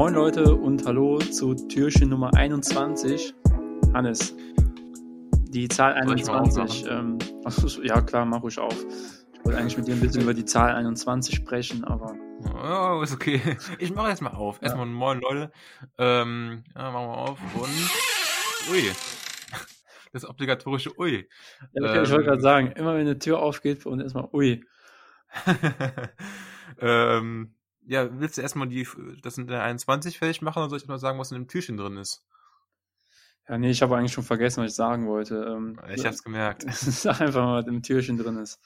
Moin Leute und hallo zu Türchen Nummer 21. Hannes, die Zahl 21. Ähm, achso, ja klar, mach ruhig auf. Ich wollte eigentlich mit dir ein bisschen über die Zahl 21 sprechen, aber. Oh, ist okay. Ich mache erstmal auf. Erstmal ja. Moin Leute. Ähm, ja, machen wir auf und. Ui. Das obligatorische Ui. Ja, ähm, ich wollte gerade sagen, immer wenn eine Tür aufgeht, und erstmal Ui. ähm, ja, willst du erstmal die, das in der 21 fertig machen oder soll ich mal sagen, was in dem Türchen drin ist? Ja, nee, ich habe eigentlich schon vergessen, was ich sagen wollte. Ähm, ich hab's gemerkt. Sag einfach mal, was im Türchen drin ist.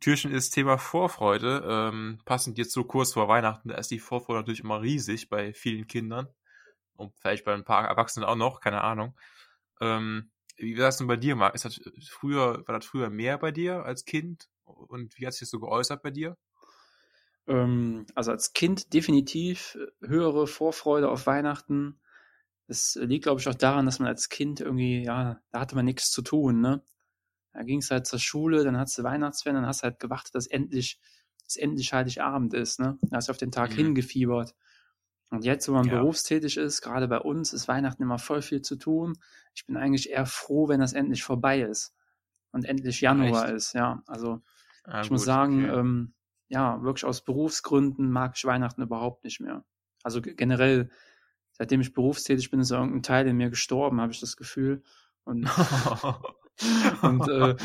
Türchen ist Thema Vorfreude. Ähm, passend jetzt so kurz vor Weihnachten, da ist die Vorfreude natürlich immer riesig bei vielen Kindern. Und vielleicht bei ein paar Erwachsenen auch noch, keine Ahnung. Ähm, wie war das denn bei dir, Marc? Ist das früher, war das früher mehr bei dir als Kind? Und wie hat sich das so geäußert bei dir? Ähm, also als Kind definitiv höhere Vorfreude auf Weihnachten. Das liegt, glaube ich, auch daran, dass man als Kind irgendwie, ja, da hatte man nichts zu tun, ne? Da ging es halt zur Schule, dann hast du Weihnachtsferien, dann hast du halt gewartet, dass endlich, dass endlich Heiligabend ist, ne? Da hast du auf den Tag mhm. hingefiebert. Und jetzt, wo man ja. berufstätig ist, gerade bei uns, ist Weihnachten immer voll viel zu tun. Ich bin eigentlich eher froh, wenn das endlich vorbei ist und endlich Januar Echt? ist, ja. Also ah, ich gut, muss sagen, okay. ähm, ja, wirklich aus Berufsgründen mag ich Weihnachten überhaupt nicht mehr. Also generell, seitdem ich berufstätig bin, ist irgendein Teil in mir gestorben, habe ich das Gefühl. Und, und äh,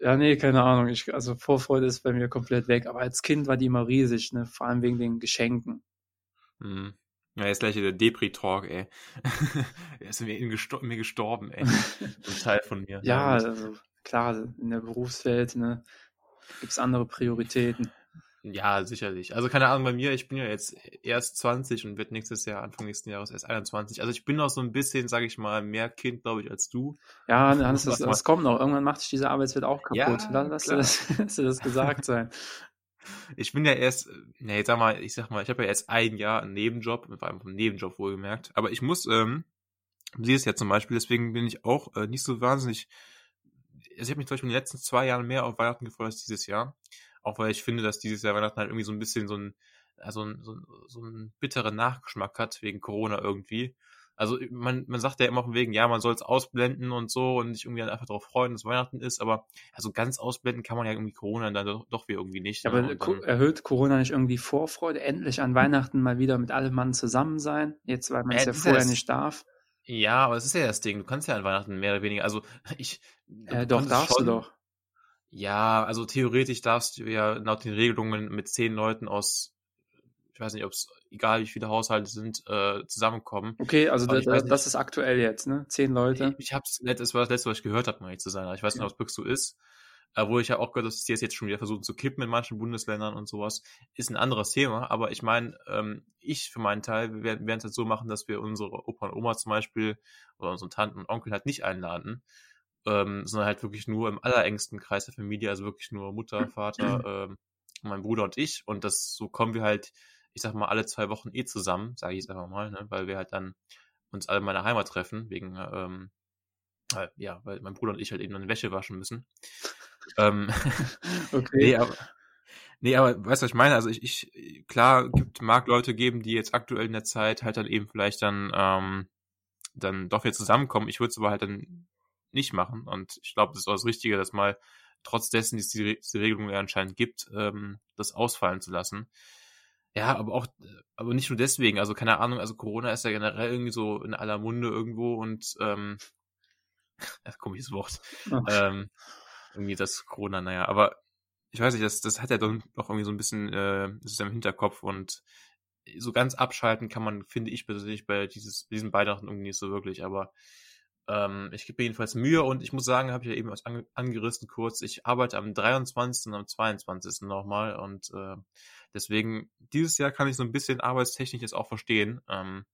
ja, nee, keine Ahnung. Ich, also Vorfreude ist bei mir komplett weg. Aber als Kind war die immer riesig, ne? Vor allem wegen den Geschenken. Hm. Ja, jetzt gleich der Depri-Talk, ey. er ist mir, gestor mir gestorben, ey. Ein Teil von mir. Ja, also klar, in der Berufswelt, ne, gibt's andere Prioritäten. Ja, sicherlich. Also keine Ahnung, bei mir, ich bin ja jetzt erst 20 und wird nächstes Jahr, Anfang nächsten Jahres erst 21. Also ich bin noch so ein bisschen, sage ich mal, mehr Kind, glaube ich, als du. Ja, das, das, das kommt noch. Irgendwann macht sich diese Arbeitswelt auch kaputt. Ja, lass, dir das, lass dir das gesagt sein. Ich bin ja erst, nee, sag mal, ich sag mal, ich habe ja erst ein Jahr einen Nebenjob, vor allem einen Nebenjob wohlgemerkt. Aber ich muss, ähm, dieses Jahr zum Beispiel, deswegen bin ich auch äh, nicht so wahnsinnig, also ich habe mich zum Beispiel in den letzten zwei Jahren mehr auf Weihnachten gefreut als dieses Jahr. Auch weil ich finde, dass dieses Jahr Weihnachten halt irgendwie so ein bisschen so ein, also ein, so, ein, so einen bitteren Nachgeschmack hat, wegen Corona irgendwie. Also man, man sagt ja immer von wegen, ja, man soll es ausblenden und so und sich irgendwie einfach darauf freuen, dass Weihnachten ist, aber also ganz ausblenden kann man ja irgendwie Corona dann doch, doch irgendwie nicht. Aber ne? dann, erhöht Corona nicht irgendwie Vorfreude, endlich an Weihnachten mal wieder mit allem Mann zusammen sein, jetzt weil man es ja, ja vorher nicht darf? Ja, aber es ist ja das Ding, du kannst ja an Weihnachten mehr oder weniger, also ich... Äh, doch, darfst schon, du doch. Ja, also theoretisch darfst du ja laut den Regelungen mit zehn Leuten aus, ich weiß nicht, ob es egal wie viele Haushalte sind, äh, zusammenkommen. Okay, also das, das, das ist aktuell jetzt, ne? Zehn Leute. Ich, ich hab's, das war das letzte, was ich gehört habe, um ehrlich zu sein. Ich weiß nicht, ob es wirklich so ist. Wo ich ja auch gehört, dass die jetzt schon wieder versuchen zu kippen in manchen Bundesländern und sowas, ist ein anderes Thema. Aber ich meine, ähm, ich für meinen Teil, wir werden es jetzt so machen, dass wir unsere Opa und Oma zum Beispiel oder unsere Tanten und Onkel halt nicht einladen ähm, sondern halt wirklich nur im allerengsten Kreis der Familie, also wirklich nur Mutter, Vater, ähm, mein Bruder und ich. Und das so kommen wir halt, ich sag mal, alle zwei Wochen eh zusammen, sage ich jetzt einfach mal, ne? weil wir halt dann uns alle in meiner Heimat treffen, wegen, ähm, halt, ja, weil mein Bruder und ich halt eben dann Wäsche waschen müssen. ähm, okay. nee, aber, nee, aber weißt du, was ich meine? Also ich, ich klar, gibt, mag Leute geben, die jetzt aktuell in der Zeit halt dann eben vielleicht dann, ähm, dann doch wieder zusammenkommen. Ich würde es aber halt dann nicht machen. Und ich glaube, das ist auch das Richtige, dass mal trotz dessen, dass die, die Regelung ja anscheinend gibt, ähm, das ausfallen zu lassen. Ja, aber auch, aber nicht nur deswegen, also keine Ahnung, also Corona ist ja generell irgendwie so in aller Munde irgendwo und ähm, komisches Wort. Ähm, irgendwie das Corona, naja, aber ich weiß nicht, das, das hat ja doch, doch irgendwie so ein bisschen, äh, das ist ja im Hinterkopf und so ganz abschalten kann man, finde ich persönlich, bei dieses, diesen Weihnachten irgendwie nicht so wirklich, aber ähm, ich gebe jedenfalls Mühe und ich muss sagen, habe ich ja eben was ange angerissen kurz, ich arbeite am 23. und am 22. nochmal und äh, deswegen, dieses Jahr kann ich so ein bisschen arbeitstechnisch jetzt auch verstehen, ähm,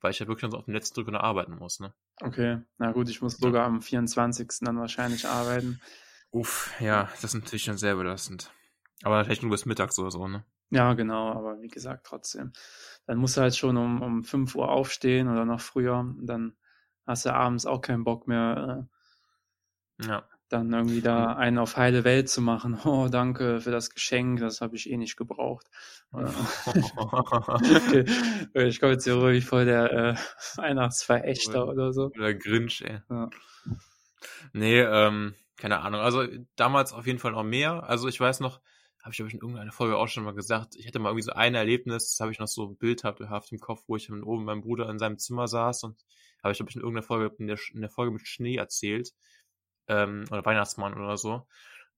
weil ich ja wirklich auf dem letzten Drücker noch arbeiten muss. Ne? Okay, na gut, ich muss sogar am 24. dann wahrscheinlich arbeiten. Uff, ja, das ist natürlich schon sehr belastend. Aber vielleicht nur bis mittags oder so, ne? Ja, genau, aber wie gesagt, trotzdem. Dann musst du halt schon um, um 5 Uhr aufstehen oder noch früher. Und dann hast du abends auch keinen Bock mehr. Äh, ja. dann irgendwie da einen auf heile Welt zu machen. Oh, danke für das Geschenk, das habe ich eh nicht gebraucht. okay. Ich komme jetzt hier ruhig voll der äh, Weihnachtsverächter oder so. Oder Grinch, ey. Ja. Nee, ähm, keine Ahnung. Also damals auf jeden Fall noch mehr. Also ich weiß noch, habe ich glaube ich in irgendeiner Folge auch schon mal gesagt, ich hatte mal irgendwie so ein Erlebnis, das habe ich noch so bildhaft im Kopf, wo ich dann oben meinem Bruder in seinem Zimmer saß und habe ich glaube ich in irgendeiner Folge in der, in der Folge mit Schnee erzählt ähm, oder Weihnachtsmann oder so,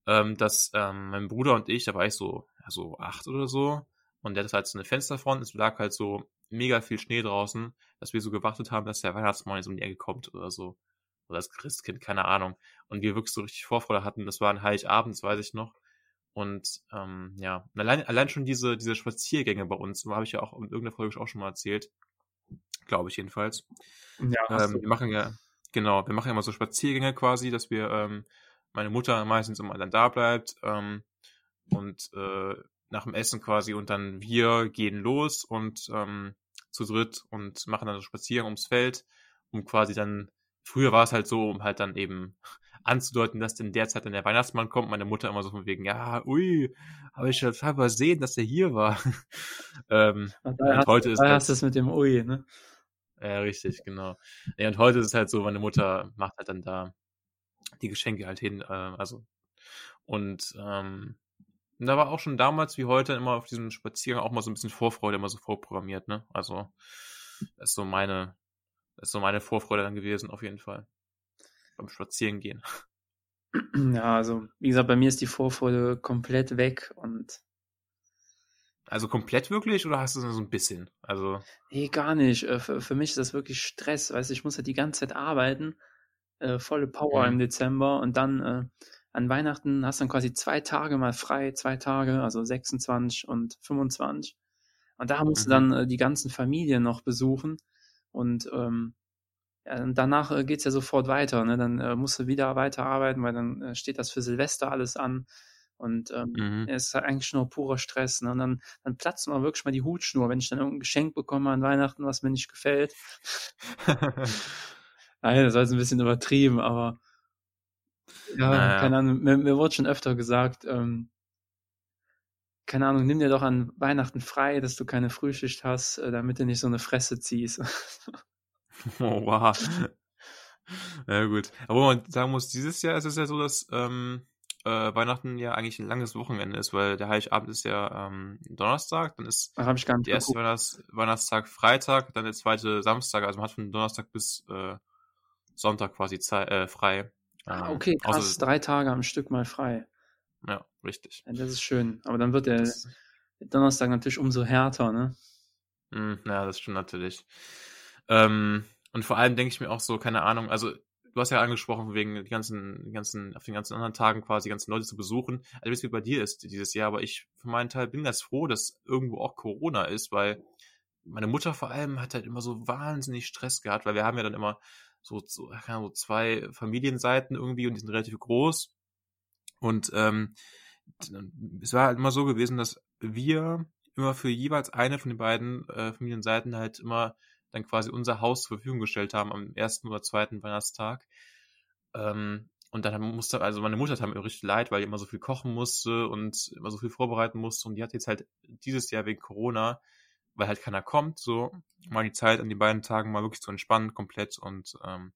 ähm, dass ähm, mein Bruder und ich, da war ich so, so acht oder so, und der hat halt so eine Fensterfront, es lag halt so mega viel Schnee draußen, dass wir so gewartet haben, dass der Weihnachtsmann so in die Ecke kommt oder so. Oder das Christkind, keine Ahnung. Und wir wirklich so richtig Vorfreude hatten, das war ein Heiligabend, das weiß ich noch. Und ähm, ja, allein, allein schon diese, diese Spaziergänge bei uns, habe ich ja auch in irgendeiner Folge auch schon mal erzählt. Glaube ich jedenfalls. Ja, ähm, wir machen ja, Genau, wir machen ja immer so Spaziergänge quasi, dass wir, ähm, meine Mutter meistens immer dann da bleibt ähm, und äh, nach dem Essen quasi und dann wir gehen los und ähm, zu dritt und machen dann so Spaziergang ums Feld, um quasi dann, früher war es halt so, um halt dann eben anzudeuten, dass in der Zeit dann der Weihnachtsmann kommt. Meine Mutter immer so von wegen, ja, ui, habe ich total übersehen, dass der hier war. ähm, und hast, heute ist da hast du es mit dem Ui, ne? Ja, richtig, genau. Ja, und heute ist es halt so, meine Mutter macht halt dann da die Geschenke halt hin, äh, also und ähm, da war auch schon damals wie heute immer auf diesem Spaziergang auch mal so ein bisschen Vorfreude immer so vorprogrammiert, ne? Also das ist so meine, das ist so meine Vorfreude dann gewesen, auf jeden Fall. Beim Spazierengehen. Ja, also wie gesagt, bei mir ist die Vorfreude komplett weg und also komplett wirklich oder hast du so ein bisschen? Also. Nee, gar nicht. Äh, für, für mich ist das wirklich Stress. Weißt du, ich muss halt die ganze Zeit arbeiten. Äh, volle Power mhm. im Dezember und dann äh, an Weihnachten hast du dann quasi zwei Tage mal frei, zwei Tage, also 26 und 25. Und da musst mhm. du dann äh, die ganzen Familien noch besuchen. Und ähm, ja, danach äh, geht's ja sofort weiter. Ne? Dann äh, musst du wieder weiterarbeiten, weil dann äh, steht das für Silvester alles an. Und ähm, mhm. es ist halt eigentlich nur purer Stress. Ne? Und dann, dann platzt mir wirklich mal die Hutschnur, wenn ich dann irgendein Geschenk bekomme an Weihnachten, was mir nicht gefällt. Nein, das war jetzt ein bisschen übertrieben, aber ja, naja. keine Ahnung, mir, mir wurde schon öfter gesagt, ähm, keine Ahnung, nimm dir doch an Weihnachten frei, dass du keine Frühschicht hast, äh, damit du nicht so eine Fresse ziehst. oh, wow. Ja, gut. Aber wo man sagen muss, dieses Jahr ist es ja so, dass ähm, äh, Weihnachten ja eigentlich ein langes Wochenende ist, weil der Heiligabend ist ja ähm, Donnerstag, dann ist Ach, ich gar nicht der erste Weihnachts Weihnachtstag Freitag, dann der zweite Samstag, also man hat von Donnerstag bis äh, Sonntag quasi äh, frei. Ah, ähm, okay, krass, außer, drei Tage am Stück mal frei. Ja, richtig. Ja, das ist schön, aber dann wird der das, Donnerstag natürlich umso härter, ne? Mh, ja, das stimmt natürlich. Ähm, und vor allem denke ich mir auch so, keine Ahnung, also du hast ja angesprochen, wegen die ganzen, die ganzen, auf den ganzen anderen Tagen quasi die ganzen Leute zu besuchen. Also wie es bei dir ist dieses Jahr, aber ich für meinen Teil bin ganz froh, dass irgendwo auch Corona ist, weil meine Mutter vor allem hat halt immer so wahnsinnig Stress gehabt, weil wir haben ja dann immer so, so, so zwei Familienseiten irgendwie und die sind relativ groß. Und ähm, es war halt immer so gewesen, dass wir immer für jeweils eine von den beiden äh, Familienseiten halt immer dann quasi unser Haus zur Verfügung gestellt haben am ersten oder zweiten Weihnachtstag. Ähm, und dann musste, also meine Mutter tat mir richtig leid, weil die immer so viel kochen musste und immer so viel vorbereiten musste. Und die hat jetzt halt dieses Jahr wegen Corona, weil halt keiner kommt, so mal die Zeit an den beiden Tagen mal wirklich zu entspannen komplett. Und ähm,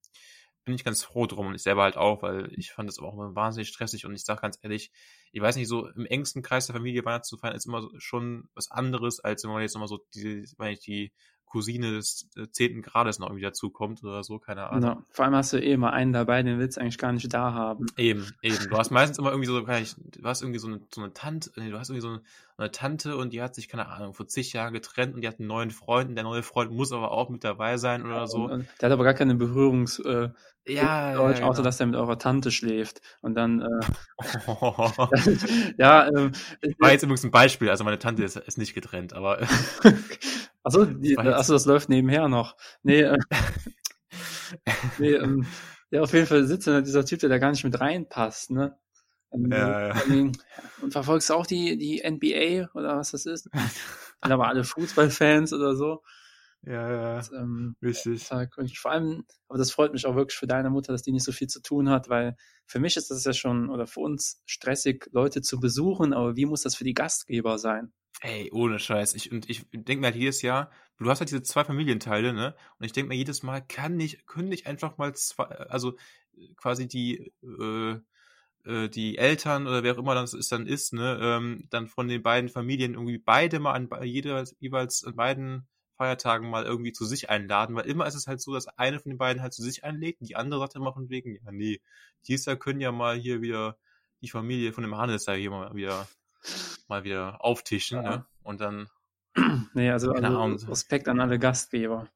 bin ich ganz froh drum und ich selber halt auch, weil ich fand das auch immer wahnsinnig stressig und ich sage ganz ehrlich, ich weiß nicht, so im engsten Kreis der Familie Weihnachten zu feiern ist immer schon was anderes, als wenn man jetzt immer so die, wenn ich die Cousine des zehnten Grades noch irgendwie dazukommt oder so, keine Ahnung. Ja, vor allem hast du eh immer einen dabei, den willst du eigentlich gar nicht da haben. Eben, eben. Du hast meistens immer irgendwie so, du hast irgendwie so eine, so eine Tante, nee, du hast irgendwie so eine, eine, Tante und die hat sich, keine Ahnung, vor zig Jahren getrennt und die hat einen neuen Freund und der neue Freund muss aber auch mit dabei sein oder ja, so. Und, der hat aber gar keine Berührungs, äh, ja, Deutsch, ja, außer genau. dass der mit eurer Tante schläft. Und dann, äh, ja, ähm, war jetzt übrigens ein Beispiel, also meine Tante ist, ist nicht getrennt, aber Achso, die, achso, das läuft nebenher noch. Nee, äh, nee ähm, ja, auf jeden Fall sitzt da dieser Typ, der da gar nicht mit reinpasst, ne? Ähm, ja, ja. Und verfolgst du auch die, die NBA oder was das ist? Sind aber alle Fußballfans oder so. Ja, ja. Und, ähm, Richtig. Vor allem, aber das freut mich auch wirklich für deine Mutter, dass die nicht so viel zu tun hat, weil für mich ist das ja schon, oder für uns stressig, Leute zu besuchen, aber wie muss das für die Gastgeber sein? Ey, ohne Scheiß. Ich, und ich denke mir halt jedes Jahr, du hast halt diese zwei Familienteile, ne? Und ich denke mir jedes Mal, kann nicht, können nicht einfach mal zwei, also quasi die, äh, äh, die Eltern oder wer auch immer das ist, dann ist, ne, ähm, dann von den beiden Familien irgendwie beide mal an jeder jeweils an beiden Feiertagen mal irgendwie zu sich einladen, weil immer ist es halt so, dass eine von den beiden halt zu sich einlädt und die andere sagt immer von wegen, ja, nee, dieses Jahr können ja mal hier wieder die Familie von dem Hannes da hier mal wieder mal wieder auftischen, ja. ne? Und dann. Nee, also, also Respekt an alle Gastgeber.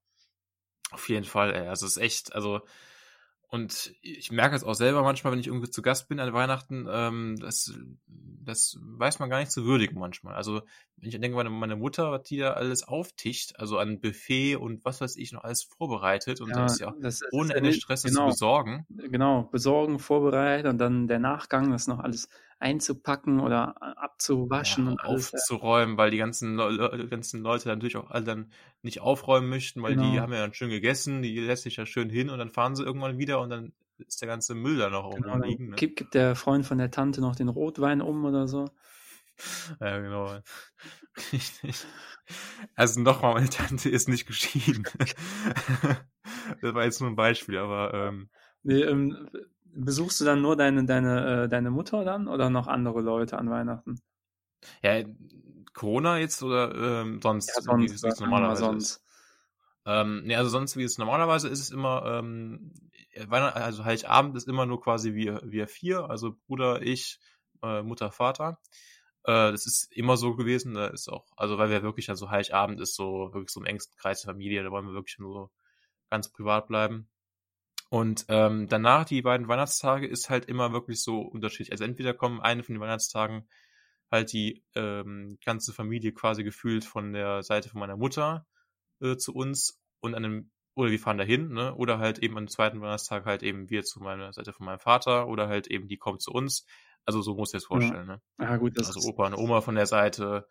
Auf jeden Fall, ey. Also es ist echt, also und ich merke es auch selber manchmal, wenn ich irgendwie zu Gast bin an Weihnachten, ähm, das, das weiß man gar nicht zu würdigen manchmal. Also wenn ich denke, meine, meine Mutter, was die da alles auftischt, also an Buffet und was weiß ich noch alles vorbereitet und ja, das ist ja das, ohne Ende Stress genau, zu besorgen. Genau, besorgen, vorbereitet und dann der Nachgang, das noch alles einzupacken oder abzuwaschen ja, und alles, aufzuräumen, weil die ganzen, Le ganzen Leute natürlich auch alle dann nicht aufräumen möchten, weil genau. die haben ja dann schön gegessen, die lässt sich ja schön hin und dann fahren sie irgendwann wieder und dann ist der ganze Müll da noch genau, rumliegen. Ne? Gibt, gibt der Freund von der Tante noch den Rotwein um oder so? Ja, genau. Richtig. Also nochmal, meine Tante ist nicht geschieden. das war jetzt nur ein Beispiel, aber ähm, nee, ähm, besuchst du dann nur deine, deine, äh, deine Mutter dann oder noch andere Leute an Weihnachten? Ja, Corona jetzt oder ähm, sonst, ja, sonst, wie es normalerweise sonst. ist? Ähm, nee, also sonst, wie es normalerweise ist, ist immer, ähm, also Heiligabend ist immer nur quasi wir, wir vier, also Bruder, ich, äh, Mutter, Vater. Äh, das ist immer so gewesen, da ist auch, also weil wir wirklich, also Heiligabend ist so wirklich so im engsten Kreis der Familie, da wollen wir wirklich nur so ganz privat bleiben. Und ähm, danach, die beiden Weihnachtstage, ist halt immer wirklich so unterschiedlich. Also entweder kommen eine von den Weihnachtstagen halt die ähm, ganze Familie quasi gefühlt von der Seite von meiner Mutter äh, zu uns und an dem, oder wir fahren dahin, ne? Oder halt eben am zweiten Weihnachtstag halt eben wir zu meiner Seite von meinem Vater oder halt eben die kommt zu uns. Also so muss ich es vorstellen, ja. ne? Ja, gut, das also Opa und Oma von der Seite,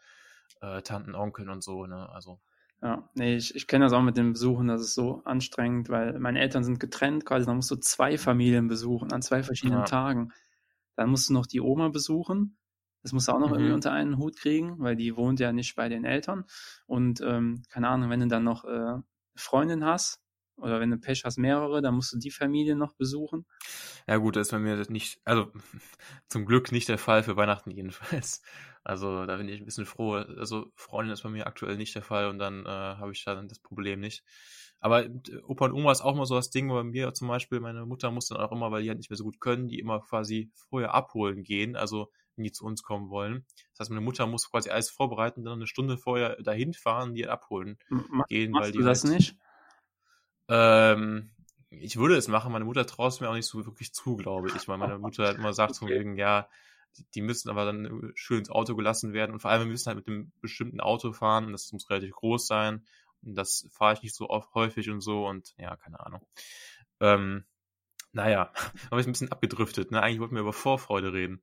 äh, Tanten, Onkel und so, ne? Also ja, nee, ich, ich kenne das auch mit den Besuchen, das ist so anstrengend, weil meine Eltern sind getrennt, quasi, dann musst du zwei Familien besuchen an zwei verschiedenen ja. Tagen. Dann musst du noch die Oma besuchen. Das musst du auch noch mhm. irgendwie unter einen Hut kriegen, weil die wohnt ja nicht bei den Eltern. Und ähm, keine Ahnung, wenn du dann noch äh, eine Freundin hast, oder wenn du Pech hast, mehrere, dann musst du die Familie noch besuchen. Ja gut, das ist bei mir nicht, also zum Glück nicht der Fall für Weihnachten jedenfalls. Also da bin ich ein bisschen froh. Also Freundin ist bei mir aktuell nicht der Fall und dann äh, habe ich da dann das Problem nicht. Aber äh, Opa und Oma ist auch mal so das Ding, bei mir zum Beispiel, meine Mutter muss dann auch immer, weil die halt nicht mehr so gut können, die immer quasi vorher abholen gehen, also wenn die zu uns kommen wollen. Das heißt, meine Mutter muss quasi alles vorbereiten, dann eine Stunde vorher dahin fahren, die halt abholen M gehen. Machst weil die du das halt, nicht? Ähm, ich würde es machen, meine Mutter traut es mir auch nicht so wirklich zu, glaube ich, weil meine Mutter halt immer sagt okay. von wegen, ja, die, die, müssen aber dann schön ins Auto gelassen werden und vor allem wir müssen halt mit einem bestimmten Auto fahren und das muss relativ groß sein und das fahre ich nicht so oft häufig und so und ja, keine Ahnung. Ähm, naja, aber ich ein bisschen abgedriftet, ne? Eigentlich wollten wir über Vorfreude reden.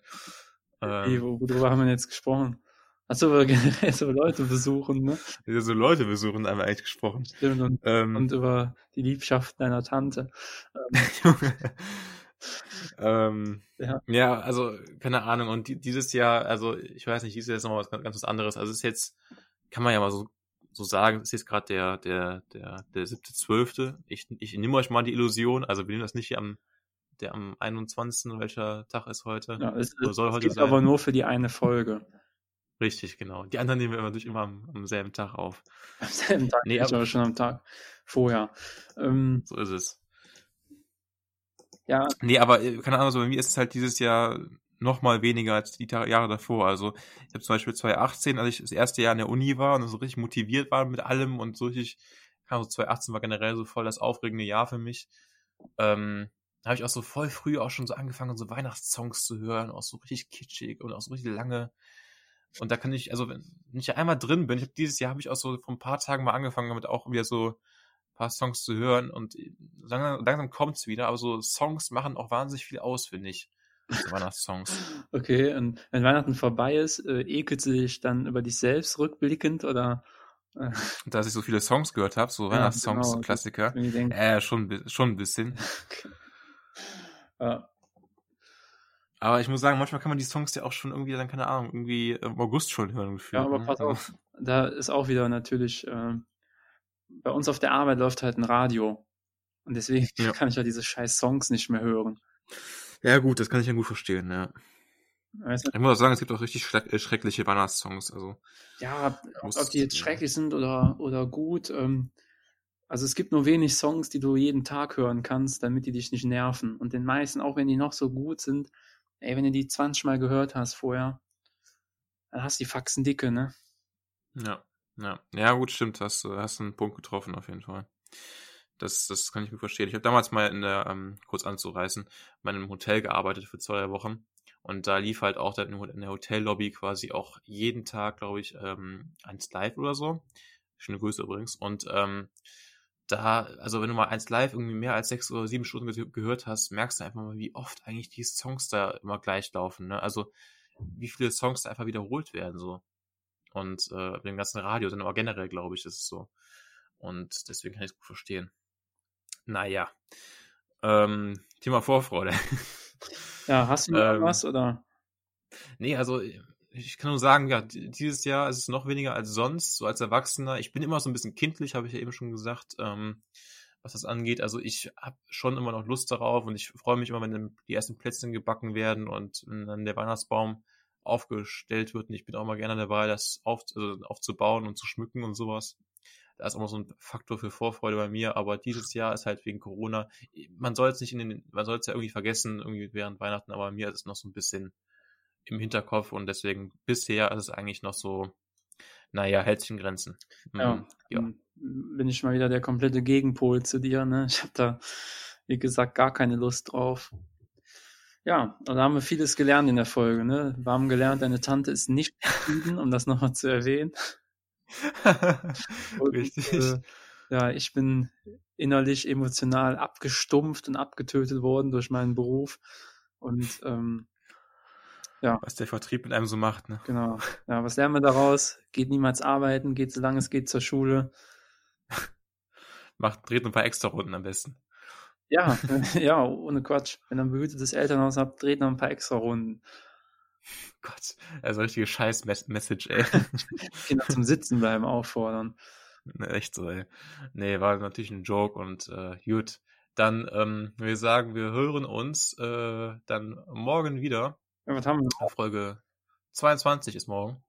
Ähm, worüber haben wir jetzt gesprochen? Achso, wir generell so Leute besuchen, ne? Ja, so Leute besuchen haben wir eigentlich gesprochen. Stimmt, und, ähm, und über die Liebschaft deiner Tante. Ähm, ähm, ja. ja. also, keine Ahnung. Und dieses Jahr, also, ich weiß nicht, dieses Jahr ist nochmal was ganz, ganz was anderes. Also, es ist jetzt, kann man ja mal so, so sagen, es ist jetzt gerade der, der, der, der siebte, zwölfte. Ich, ich nehme euch mal die Illusion, also, wir nehmen das nicht hier am, der am 21. welcher Tag ist heute? Ja, es, es, soll heute es sein. aber nur für die eine Folge. Richtig, genau. Die anderen nehmen wir natürlich immer am, am selben Tag auf. Am selben Tag, nee, aber schon am Tag vorher. Ähm, so ist es. Ja. Nee, aber äh, keine Ahnung, so bei mir ist es halt dieses Jahr noch mal weniger als die Jahre davor. Also ich habe zum Beispiel 2018, als ich das erste Jahr in der Uni war und so richtig motiviert war mit allem und so richtig, Ahnung, 2018 war generell so voll das aufregende Jahr für mich. Ähm, da habe ich auch so voll früh auch schon so angefangen, so Weihnachtssongs zu hören, auch so richtig kitschig und auch so richtig lange. Und da kann ich, also wenn ich einmal drin bin, ich hab, dieses Jahr habe ich auch so vor ein paar Tagen mal angefangen, damit auch wieder so paar Songs zu hören und langsam, langsam kommt's wieder, aber so Songs machen auch wahnsinnig viel aus, finde ich. So Weihnachtssongs. okay, und wenn Weihnachten vorbei ist, äh, ekelt sie dich dann über dich selbst rückblickend oder Äh, dass ich so viele Songs gehört habe, so Ja, Weihnachtssongs, genau, Klassiker. Äh, schon, schon ein bisschen. ja, Aber ich muss sagen, manchmal kann man die Songs ja auch schon irgendwie, dann keine Ahnung, irgendwie im August schon hören. Gefühlt, ja, aber ne? pass Also- auf, da ist auch wieder natürlich, äh, bei uns auf der Arbeit läuft halt ein Radio. Und deswegen Ja. kann ich ja diese scheiß Songs nicht mehr hören. Ja, gut, das kann ich ja gut verstehen, ja. Weißt du? Ich muss auch sagen, es gibt auch richtig äh, schreckliche Weihnachtssongs. Also, Ja, ob die jetzt schrecklich sind oder, oder gut. Ähm, also es gibt nur wenig Songs, die du jeden Tag hören kannst, damit die dich nicht nerven. Und den meisten, auch wenn die noch so gut sind, ey, wenn du die 20 Mal gehört hast vorher, dann hast du die Faxen dicke, ne? ja. Ja, ja gut, stimmt, hast, du hast einen Punkt getroffen auf jeden Fall. Das, das kann ich gut verstehen. Ich habe damals mal in der, ähm, kurz anzureißen, mal in einem Hotel gearbeitet für zwei Wochen. Und da lief halt auch in der Hotellobby quasi auch jeden Tag, glaube ich, ähm, eins live oder so. Schöne Grüße übrigens. Und ähm, da, also wenn du mal eins live irgendwie mehr als sechs oder sieben Stunden ge gehört hast, merkst du einfach mal, wie oft eigentlich die Songs da immer gleich laufen. Ne? Also wie viele Songs da einfach wiederholt werden so. Und äh, mit dem ganzen Radio, dann aber generell, glaube ich, ist es so. Und deswegen kann ich es gut verstehen. Naja. Ähm, Thema Vorfreude. Ja, hast du noch Ähm, was oder? Nee, also ich kann nur sagen, ja, di- dieses Jahr ist es noch weniger als sonst, so als Erwachsener. Ich bin immer so ein bisschen kindlich, habe ich ja eben schon gesagt, ähm, was das angeht. Also ich habe schon immer noch Lust darauf und ich freue mich immer, wenn die ersten Plätzchen gebacken werden und dann der Weihnachtsbaum aufgestellt wird. Und ich bin auch mal gerne dabei, das auf, also aufzubauen und zu schmücken und sowas. Da ist auch noch so ein Faktor für Vorfreude bei mir, aber dieses Jahr ist halt wegen Corona, man soll es nicht in den, man soll es ja irgendwie vergessen, irgendwie während Weihnachten, aber bei mir ist es noch so ein bisschen im Hinterkopf und deswegen bisher ist es eigentlich noch so, naja, hält sich in Grenzen. Ja, Mm, ja. bin ich mal wieder der komplette Gegenpol zu dir, ne? Ich habe da, wie gesagt, gar keine Lust drauf. Ja, und da haben wir vieles gelernt in der Folge, ne? Wir haben gelernt, deine Tante ist nicht zufrieden, um das nochmal zu erwähnen. Und, Richtig. Äh, ja, ich bin innerlich emotional abgestumpft und abgetötet worden durch meinen Beruf. Und ähm, Was der Vertrieb mit einem so macht, ne? genau. Ja, was lernen wir daraus? Geht niemals arbeiten, geht solange es geht zur Schule. Macht, dreht ein paar extra Runden am besten. Ja, ja, ohne Quatsch. Wenn ihr ein behütetes Elternhaus habt, dreht noch ein paar extra Runden. Gott, also richtige Scheiß-Message, ey. Kinder zum Sitzen bleiben auffordern. Echt so, ey. Nee, war natürlich ein Joke und äh, gut. Dann, ähm, wir sagen, wir hören uns äh, dann morgen wieder. Ja, was haben wir? Folge 22 ist morgen.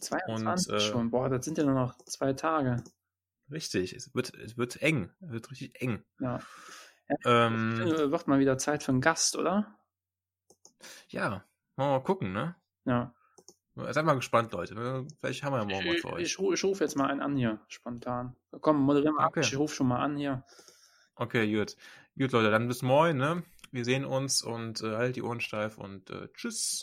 22 Und, äh, schon. Boah, das sind ja nur noch zwei Tage. Richtig, es wird, es wird eng. Es wird richtig eng. Ja. Ähm, Äh, Wird mal wieder Zeit für einen Gast, oder? ja, wollen wir mal gucken, ne? Ja. Seid mal gespannt, Leute. ne? Vielleicht haben wir ja morgen was Ich, für ich, euch. ich, ru- ich rufe jetzt mal einen an hier, spontan. Komm, moderieren wir ab. Okay. Ich rufe schon mal an hier. Okay, gut. Gut, Leute, dann bis morgen, ne? Wir sehen uns und äh, halt die Ohren steif und äh, tschüss.